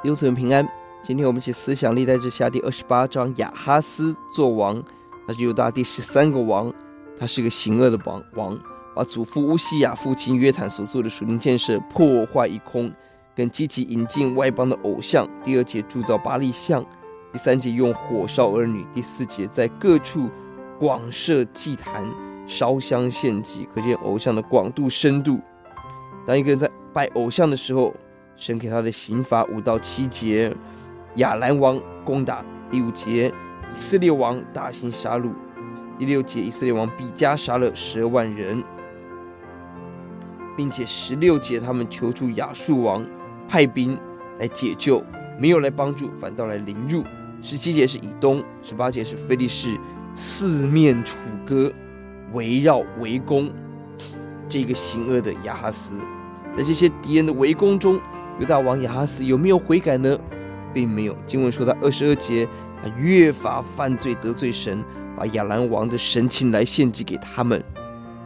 弟兄姊妹平安。今天我们一起思想历代志下第二十八章，亚哈斯做王，他是犹大第十三个王，他是个行恶的王，王把祖父乌西雅父亲约坦所做的属灵建设破坏一空，更积极引进外邦的偶像。第二节铸造巴力像，第三节用火烧儿女，第四节在各处广设祭坛，烧香献祭，可见偶像的广度深度。当一个人在拜偶像的时候，神给他的刑罚五到七节。亚兰王攻打，第五节，以色列王大行杀戮，第六节，以色列王比加杀了十二万人，并且十六节他们求助亚述王派兵来解救，没有来帮助，反倒来凌辱。十七节是以东，十八节是菲利士四面楚歌，围绕围攻这个行恶的亚哈斯。在这些敌人的围攻中，犹大王亚哈斯有没有悔改呢？并没有，经文说他二十二节，他越发犯罪得罪神，把亚兰王的神禽来献祭给他们，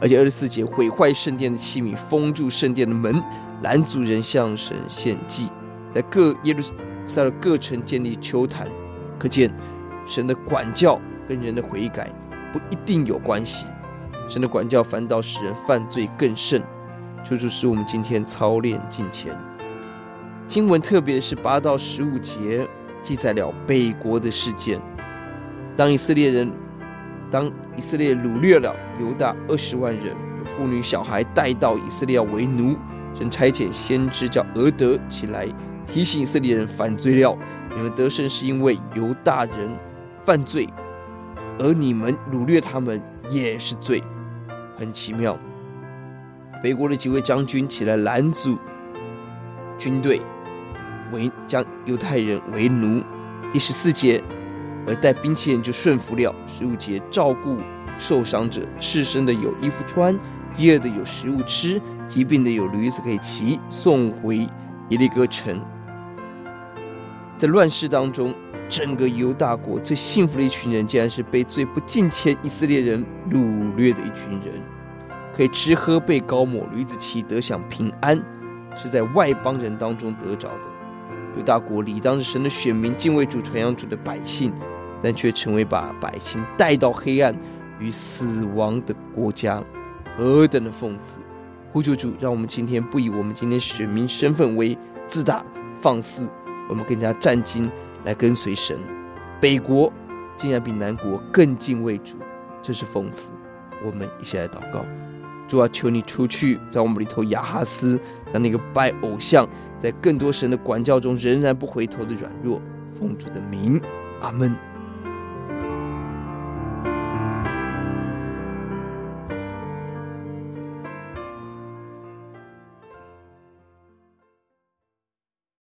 而且二十四节毁坏圣殿的器皿，封住圣殿的门，拦阻人向神献祭，在各耶路撒冷各城建立邱坛，可见神的管教跟人的悔改不一定有关系，神的管教反倒使人犯罪更甚，求主使我们今天操练敬虔。经文特别的是八到十五节记载了北国的事件。当以色列人，当以色列掳掠了犹大二十万人，妇女小孩带到以色列为奴，神差遣先知叫俄德起来提醒以色列人犯罪了。你们得胜是因为犹大人犯罪，而你们掳掠他们也是罪。很奇妙，北国的几位将军起来拦阻军队。为将犹太人为奴，第十四节，而带兵器人就顺服了。十五节，照顾受伤者，赤身的有衣服穿，饥饿的有食物吃，疾病的有驴子可以骑，送回耶利哥城。在乱世当中，整个犹大国最幸福的一群人，竟然是被最不敬虔以色列人掳掠的一群人，可以吃喝被高抹，驴子骑，得享平安，是在外邦人当中得着的。犹大国理当是神的选民，敬畏主、传扬主的百姓，但却成为把百姓带到黑暗与死亡的国家，何等的讽刺！呼求主，让我们今天不以我们今天选民身份为自大放肆，我们更加战兢来跟随神。北国竟然比南国更敬畏主，这是讽刺。我们一起来祷告。主啊，求你出去在我们里头亚哈斯，让那个拜偶像，在更多神的管教中仍然不回头的软弱。奉主的名，阿门。